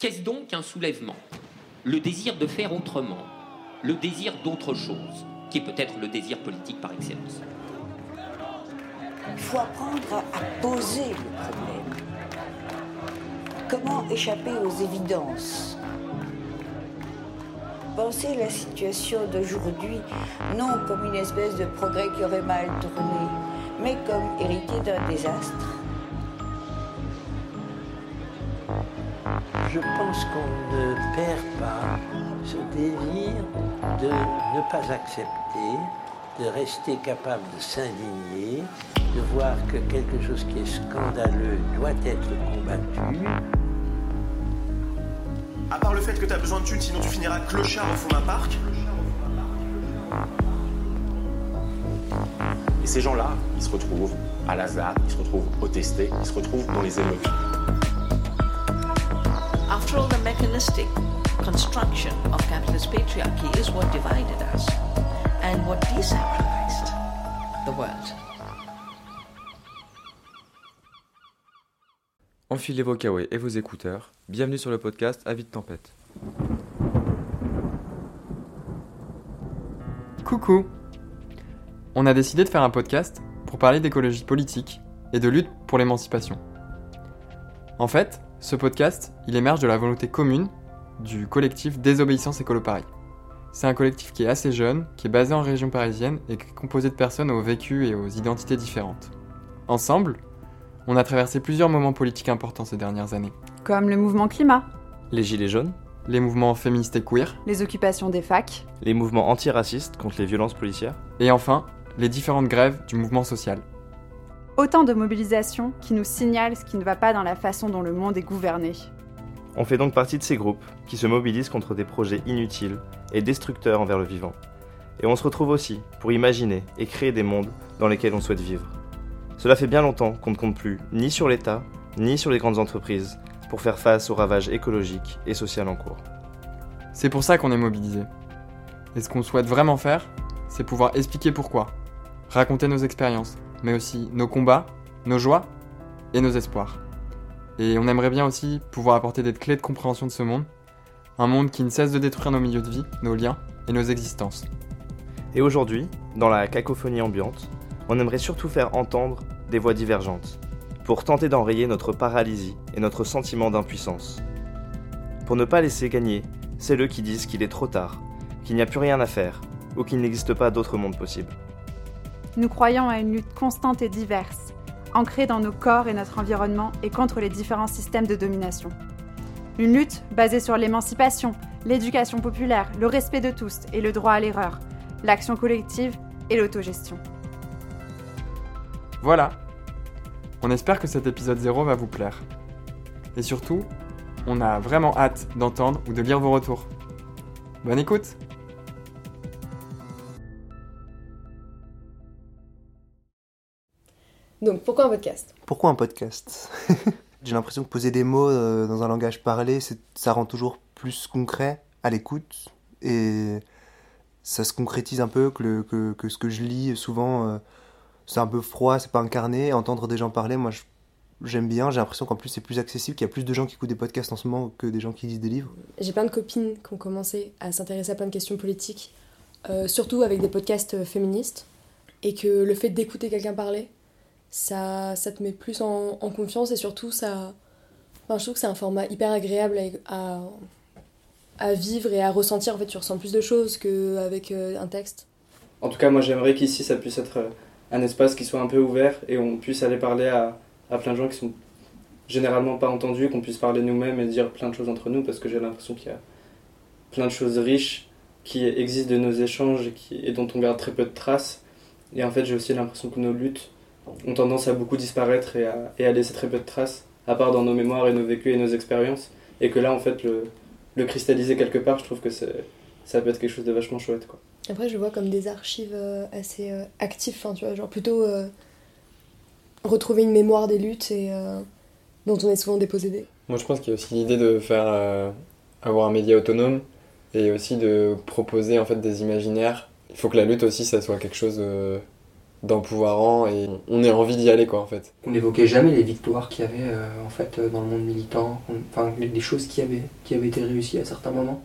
Qu'est-ce donc un soulèvement? Le désir de faire autrement, le désir d'autre chose, qui est peut-être le désir politique par excellence. Il faut apprendre à poser le problème. Comment échapper aux évidences? Penser la situation d'aujourd'hui non comme une espèce de progrès qui aurait mal tourné, mais comme hérité d'un désastre. Je pense qu'on ne perd pas ce désir de ne pas accepter, de rester capable de s'indigner, de voir que quelque chose qui est scandaleux doit être combattu. À part le fait que tu as besoin de thunes, sinon tu finiras clochard au fond d'un parc. Et ces gens-là, ils se retrouvent à Lazare, ils se retrouvent au testé, ils se retrouvent dans les émeutes. After all, the mechanistic construction of capitalist patriarchy is what divided us and what desacralized the world. Enfilez vos kawaii et vos écouteurs. Bienvenue sur le podcast Avis de tempête. Coucou On a décidé de faire un podcast pour parler d'écologie politique et de lutte pour l'émancipation. En fait, ce podcast, il émerge de la volonté commune du collectif Désobéissance Écolo Paris. C'est un collectif qui est assez jeune, qui est basé en région parisienne et qui est composé de personnes aux vécus et aux identités différentes. Ensemble, on a traversé plusieurs moments politiques importants ces dernières années. Comme le mouvement climat, Les gilets jaunes, Les mouvements féministes et queer, les occupations des facs, les mouvements antiracistes contre les violences policières, et enfin, les différentes grèves du mouvement social. Autant de mobilisations qui nous signalent ce qui ne va pas dans la façon dont le monde est gouverné. On fait donc partie de ces groupes qui se mobilisent contre des projets inutiles et destructeurs envers le vivant. Et on se retrouve aussi pour imaginer et créer des mondes dans lesquels on souhaite vivre. Cela fait bien longtemps qu'on ne compte plus ni sur l'État, ni sur les grandes entreprises pour faire face aux ravages écologiques et sociaux en cours. C'est pour ça qu'on est mobilisé. Et ce qu'on souhaite vraiment faire, c'est pouvoir expliquer pourquoi, raconter nos expériences, mais aussi nos combats, nos joies et nos espoirs. Et on aimerait bien aussi pouvoir apporter des clés de compréhension de ce monde, un monde qui ne cesse de détruire nos milieux de vie, nos liens et nos existences. Et aujourd'hui, dans la cacophonie ambiante, on aimerait surtout faire entendre des voix divergentes, pour tenter d'enrayer notre paralysie et notre sentiment d'impuissance. Pour ne pas laisser gagner celles qui disent qu'il est trop tard, qu'il n'y a plus rien à faire, ou qu'il n'existe pas d'autre monde possible. Nous croyons à une lutte constante et diverse, ancrée dans nos corps et notre environnement et contre les différents systèmes de domination. Une lutte basée sur l'émancipation, l'éducation populaire, le respect de tous et le droit à l'erreur, l'action collective et l'autogestion. Voilà On espère que cet épisode 0 va vous plaire. Et surtout, on a vraiment hâte d'entendre ou de lire vos retours. Bonne écoute Donc pourquoi un podcast? Pourquoi un podcast? J'ai l'impression que poser des mots euh, dans un langage parlé, ça rend toujours plus concret à l'écoute et ça se concrétise un peu que, le- que, que ce que je lis souvent, euh, c'est un peu froid, c'est pas incarné. Entendre des gens parler, moi j'aime bien. J'ai l'impression qu'en plus c'est plus accessible, qu'il y a plus de gens qui écoutent des podcasts en ce moment que des gens qui lisent des livres. J'ai plein de copines qui ont commencé à s'intéresser à plein de questions politiques, euh, surtout avec des podcasts féministes, et que le fait d'écouter quelqu'un parler, ça, ça te met plus en, confiance et surtout ça... Enfin, je trouve que c'est un format hyper agréable à, à, vivre et à ressentir. En fait, tu ressens plus de choses qu'avec euh, un texte. En tout cas, moi j'aimerais qu'ici ça puisse être euh, un espace qui soit un peu ouvert et on puisse aller parler à, à plein de gens qui sont généralement pas entendus, qu'on puisse parler nous-mêmes et dire plein de choses entre nous parce que j'ai l'impression qu'il y a plein de choses riches qui existent de nos échanges et dont on garde très peu de traces. Et en fait, j'ai aussi l'impression que nos luttes ont tendance à beaucoup disparaître et à, et à laisser très peu de traces, à part dans nos mémoires et nos vécus et nos expériences. Et que là, en fait, le, le cristalliser quelque part, je trouve que c'est, ça peut être quelque chose de vachement chouette. Quoi. Après, je vois comme des archives euh, assez euh, actives, enfin, tu vois, genre plutôt euh, retrouver une mémoire des luttes et euh, dont on est souvent dépossédé. Moi, je pense qu'il y a aussi l'idée de faire euh, avoir un média autonome et aussi de proposer en fait des imaginaires. Il faut que la lutte aussi, ça soit quelque chose euh, d'empouvoirant et on ait envie d'y aller quoi en fait. On n'évoquait jamais les victoires qu'il y avait euh, en fait euh, dans le monde militant, enfin les, choses qui avaient, qui avaient été réussies à certains moments.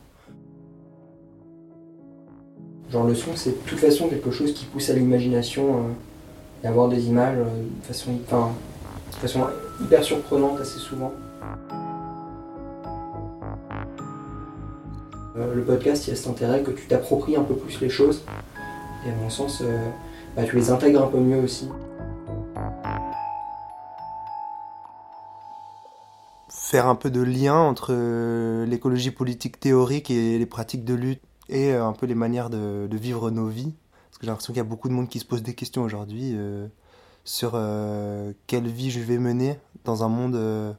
Genre le son c'est de toute façon quelque chose qui pousse à l'imagination euh, et avoir des images euh, de, façon, de façon hyper surprenante assez souvent. Le podcast il y a cet intérêt que tu t'appropries un peu plus les choses et à mon sens bah, tu les intègres un peu mieux aussi. faire un peu de lien entre euh, l'écologie politique théorique et les pratiques de lutte et euh, un peu les manières de, vivre nos vies. Parce que j'ai l'impression qu'il y a beaucoup de monde qui se pose des questions aujourd'hui euh, sur quelle vie je vais mener dans un monde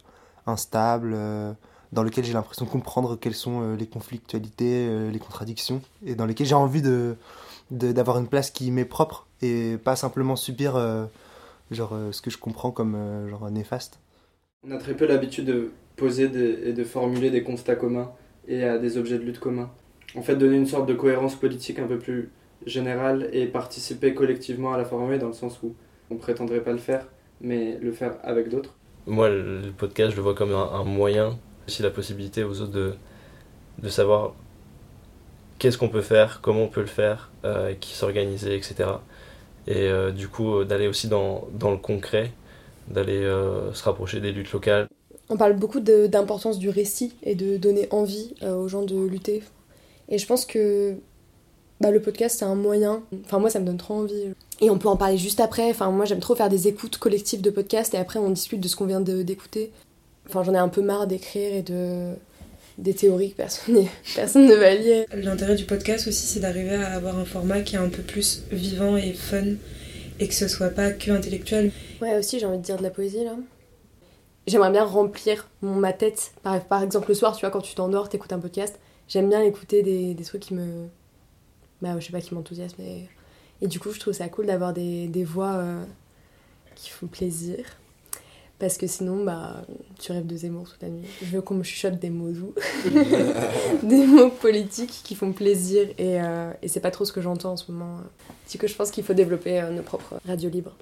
instable, dans lequel j'ai l'impression de comprendre quelles sont les conflictualités, les contradictions, et dans lesquelles j'ai envie de- d'avoir une place qui m'est propre et pas simplement subir euh, genre euh, ce que je comprends comme euh, genre néfaste. On a très peu l'habitude de poser des- et de formuler des constats communs et à des objets de lutte communs. En fait, donner une sorte de cohérence politique un peu plus générale et participer collectivement à la former dans le sens où on prétendrait pas le faire, mais le faire avec d'autres. Moi, le le podcast, je le vois comme un, un moyen, aussi la possibilité aux autres de, de savoir qu'est-ce qu'on peut faire, comment on peut le faire, euh, qui s'organiser, etc. Et euh, du coup, euh, d'aller aussi dans, dans le concret, d'aller se rapprocher des luttes locales. On parle beaucoup d'importance du récit et de donner envie aux gens de lutter. Et je pense que bah, le podcast, c'est un moyen. Enfin, moi, ça me donne trop envie. Et on peut en parler juste après. Enfin, moi, j'aime trop faire des écoutes collectives de podcasts et après, on discute de ce qu'on vient d'écouter. Enfin, j'en ai un peu marre d'écrire et de des théories que personne, ne va lire. L'intérêt du podcast aussi, c'est d'arriver à avoir un format qui est un peu plus vivant et fun et que ce soit pas que intellectuel. Ouais, aussi, j'ai envie de dire de la poésie là. J'aimerais bien remplir mon, ma tête. Par, par exemple, le soir, tu vois, quand tu t'endors, t'écoutes un podcast. J'aime bien écouter des, des trucs qui me. Bah, je sais pas, qui m'enthousiasment. Et... et du coup, je trouve ça cool d'avoir des, des voix euh, qui font plaisir. Parce que sinon, bah, tu rêves de Zemmour toute la nuit. Je veux qu'on me chuchote des mots doux, des mots politiques qui font plaisir. Et, euh, et c'est pas trop ce que j'entends en ce moment. C'est que je pense qu'il faut développer euh, nos propres radios libres.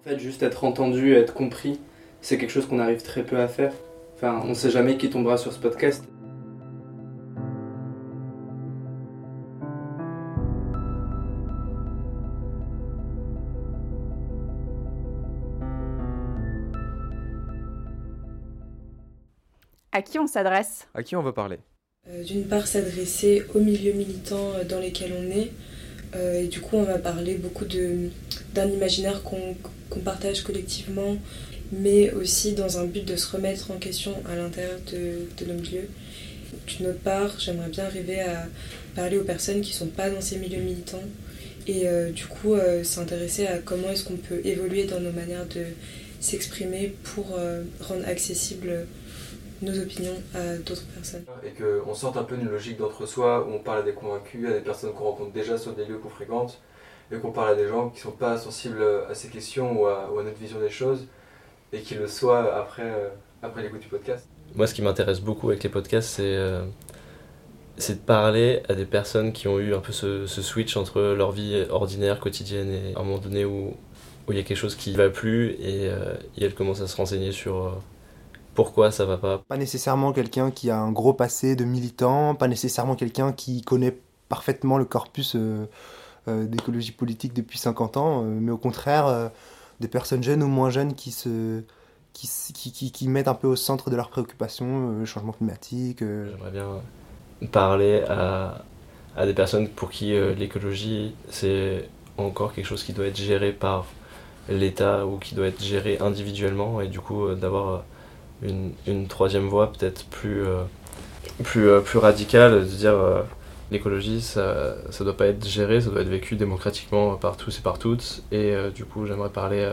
En fait, juste être entendu, être compris, c'est quelque chose qu'on arrive très peu à faire. Enfin, on sait jamais qui tombera sur ce podcast. À qui on s'adresse? À qui on veut parler? Euh, D'une part, s'adresser aux milieux militants euh, dans lesquels on est. Euh, et du coup, on va parler beaucoup d'un imaginaire qu'on partage collectivement, mais aussi dans un but de se remettre en question à l'intérieur de, de nos milieux. D'une autre part, j'aimerais bien arriver à parler aux personnes qui ne sont pas dans ces milieux militants et euh, du coup euh, s'intéresser à comment est-ce qu'on peut évoluer dans nos manières de s'exprimer pour euh, rendre accessibles nos opinions à d'autres personnes. Et qu'on sorte un peu d'une logique d'entre-soi où on parle à des convaincus, à des personnes qu'on rencontre déjà sur des lieux qu'on fréquente, et qu'on parle à des gens qui sont pas sensibles à ces questions ou à, ou à notre vision des choses, et qui le soient après, euh, après l'écoute du podcast. Moi, ce qui m'intéresse beaucoup avec les podcasts, c'est euh, c'est de parler à des personnes qui ont eu un peu ce, ce switch entre leur vie ordinaire, quotidienne, et à un moment donné où où il y a quelque chose qui ne va plus, et, euh, et elles commencent à se renseigner sur euh, pourquoi ça va pas? Pas nécessairement quelqu'un qui a un gros passé de militant, pas nécessairement quelqu'un qui connaît parfaitement le corpus euh, euh, d'écologie politique depuis 50 ans, euh, mais au contraire, des personnes jeunes ou moins jeunes qui se qui, qui, qui, qui mettent un peu au centre de leurs préoccupations, le changement climatique. J'aimerais bien parler à, à des personnes pour qui l'écologie, c'est encore quelque chose qui doit être géré par l'État ou qui doit être géré individuellement, et du coup d'avoir une, une troisième voie peut-être plus, euh, plus, euh, plus radicale, de dire euh, l'écologie, ça ne doit pas être géré, ça doit être vécu démocratiquement par tous et par toutes, et du coup j'aimerais parler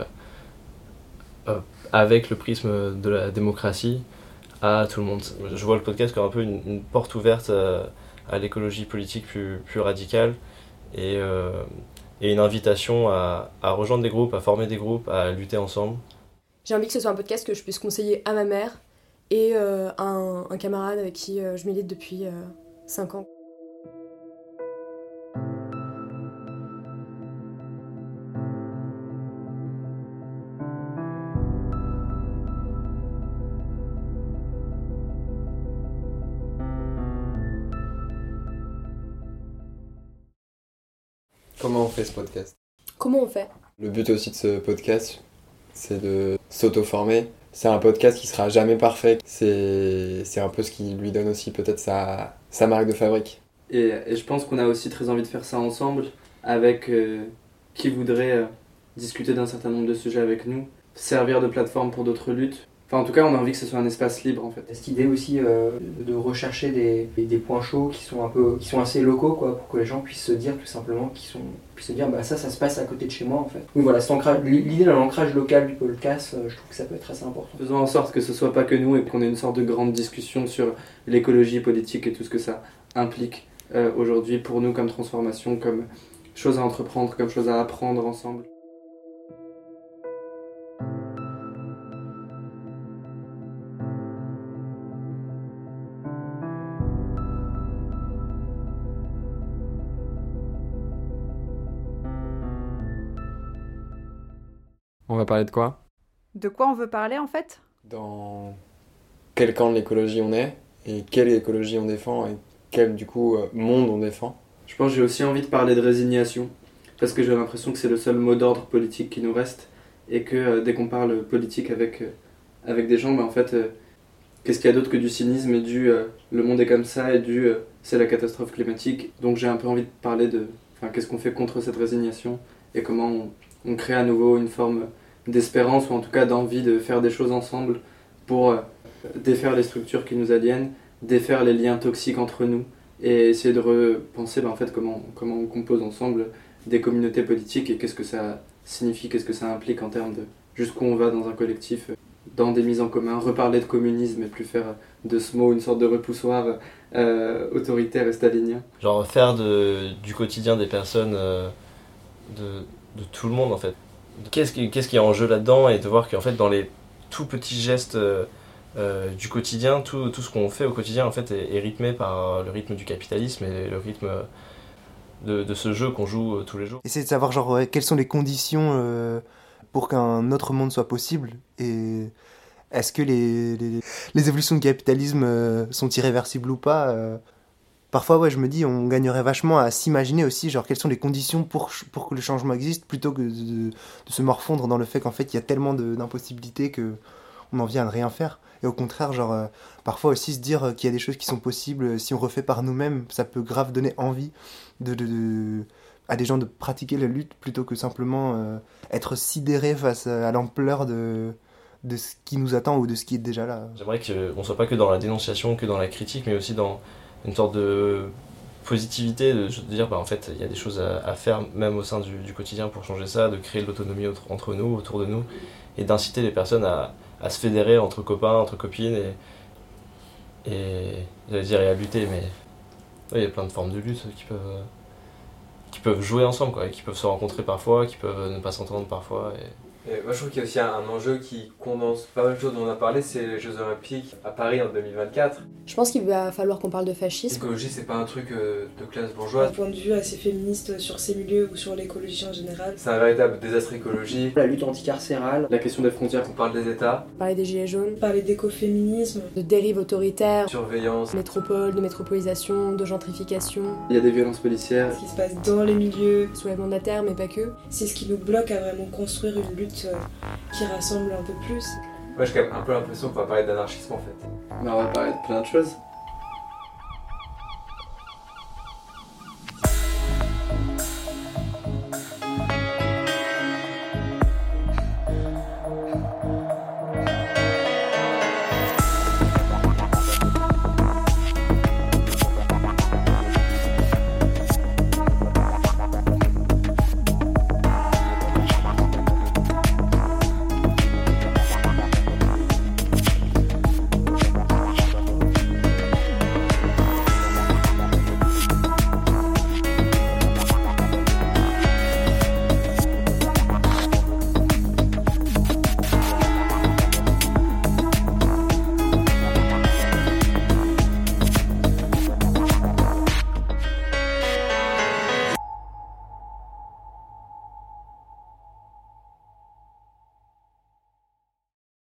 avec le prisme de la démocratie à tout le monde. Je vois le podcast comme un peu une, porte ouverte à, l'écologie politique plus, plus radicale et, et une invitation à rejoindre des groupes, à former des groupes, à lutter ensemble j'ai envie que ce soit un podcast que je puisse conseiller à ma mère et à un, un, camarade avec qui euh, je milite depuis euh, 5 ans. Comment on fait ce podcast? Comment on fait? Le but aussi de ce podcast, c'est de s'auto-former. C'est un podcast qui sera jamais parfait. C'est un peu ce qui lui donne aussi peut-être sa, marque de fabrique. Et, et je pense qu'on a aussi très envie de faire ça ensemble avec euh, qui voudrait euh, discuter d'un certain nombre de sujets avec nous, servir de plateforme pour d'autres luttes. Enfin, en tout cas, on a envie que ce soit un espace libre en fait. Cette idée aussi euh, de rechercher des, des points chauds qui sont un peu, qui sont assez locaux, quoi, pour que les gens puissent se dire tout simplement, qu'ils sont, puissent se dire, bah ça, ça se passe à côté de chez moi en fait. Oui, voilà, l'idée de l'ancrage local du podcast, euh, je trouve que ça peut être assez important. Faisons en sorte que ce soit pas que nous et qu'on ait une sorte de grande discussion sur l'écologie politique et tout ce que ça implique euh, aujourd'hui pour nous comme transformation, comme chose à entreprendre, comme chose à apprendre ensemble. Parler de quoi? De quoi on veut parler en fait? Dans quel camp de l'écologie on est et quelle écologie on défend et quel du coup euh, monde on défend? Je pense que j'ai aussi envie de parler de résignation, parce que j'ai l'impression que c'est le seul mot d'ordre politique qui nous reste, et que euh, dès qu'on parle politique avec, euh, avec des gens, bah, en fait, euh, qu'est-ce qu'il y a d'autre que du cynisme et du euh, le monde est comme ça et du euh, c'est la catastrophe climatique? Donc j'ai un peu envie de parler de enfin, qu'est-ce qu'on fait contre cette résignation et comment on, on crée à nouveau une forme d'espérance ou en tout cas d'envie de faire des choses ensemble pour euh, défaire les structures qui nous aliènent, défaire les liens toxiques entre nous et essayer de repenser ben, en fait comment, comment on compose ensemble des communautés politiques et qu'est-ce que ça signifie, qu'est-ce que ça implique en termes de jusqu'où on va dans un collectif, euh, dans des mises en commun, reparler de communisme et plus faire de ce mot une sorte de repoussoir euh, autoritaire et stalinien. Genre faire du quotidien des personnes, de tout le monde en fait. Qu'est-ce qui, qu'est-ce qui est en jeu là-dedans et de voir qu'en fait dans les tout petits gestes euh, euh, du quotidien, tout, tout ce qu'on fait au quotidien en fait est, rythmé par le rythme du capitalisme et le rythme de, ce jeu qu'on joue euh, tous les jours. Essayer de savoir genre quelles sont les conditions pour qu'un autre monde soit possible et est-ce que les, les, évolutions du capitalisme sont irréversibles ou pas. Parfois ouais je me dis on gagnerait vachement à s'imaginer aussi genre quelles sont les conditions pour, pour que le changement existe plutôt que de, se morfondre dans le fait qu'en fait il y a tellement d'impossibilités que on en vient à ne rien faire et au contraire genre euh, parfois aussi se dire qu'il y a des choses qui sont possibles euh, si on refait par nous-mêmes ça peut grave donner envie à des gens de pratiquer la lutte plutôt que simplement euh, être sidéré face à l'ampleur de, de ce qui nous attend ou de ce qui est déjà là. J'aimerais qu'on soit pas que dans la dénonciation, que dans la critique, mais aussi dans une sorte de positivité, de dire bah, en fait il y a des choses à, faire même au sein du, quotidien pour changer ça, de créer de l'autonomie entre nous, autour de nous, et d'inciter les personnes à, se fédérer entre copains, entre copines, et, et j'allais dire et à lutter, mais il y a plein de formes de lutte qui peuvent, qui peuvent jouer ensemble, quoi, et qui peuvent se rencontrer parfois, qui peuvent ne pas s'entendre parfois. Et moi, je trouve qu'il y a aussi un, un enjeu qui condense pas mal de choses dont on a parlé, c'est les Jeux Olympiques à Paris en 2024. Je pense qu'il va falloir qu'on parle de fascisme. L'écologie, c'est pas un truc euh, de classe Un bourgeoise. point de vue assez féministe sur ces milieux ou sur l'écologie en général. C'est un véritable désastre écologique. La lutte anticarcérale, La question des frontières. On parle des États, Parler des gilets jaunes, Parler d'écoféminisme, de dérives autoritaires, surveillance. métropole, de métropolisation, de gentrification, Il y a des violences policières. ce qui se passe dans les milieux. soulèvement de la terre, mais pas que. C'est ce qui nous bloque à vraiment construire une lutte euh, qui rassemble un peu plus. Moi, j'ai quand même un peu l'impression qu'on va parler d'anarchisme en fait. Mais on va parler de plein de choses.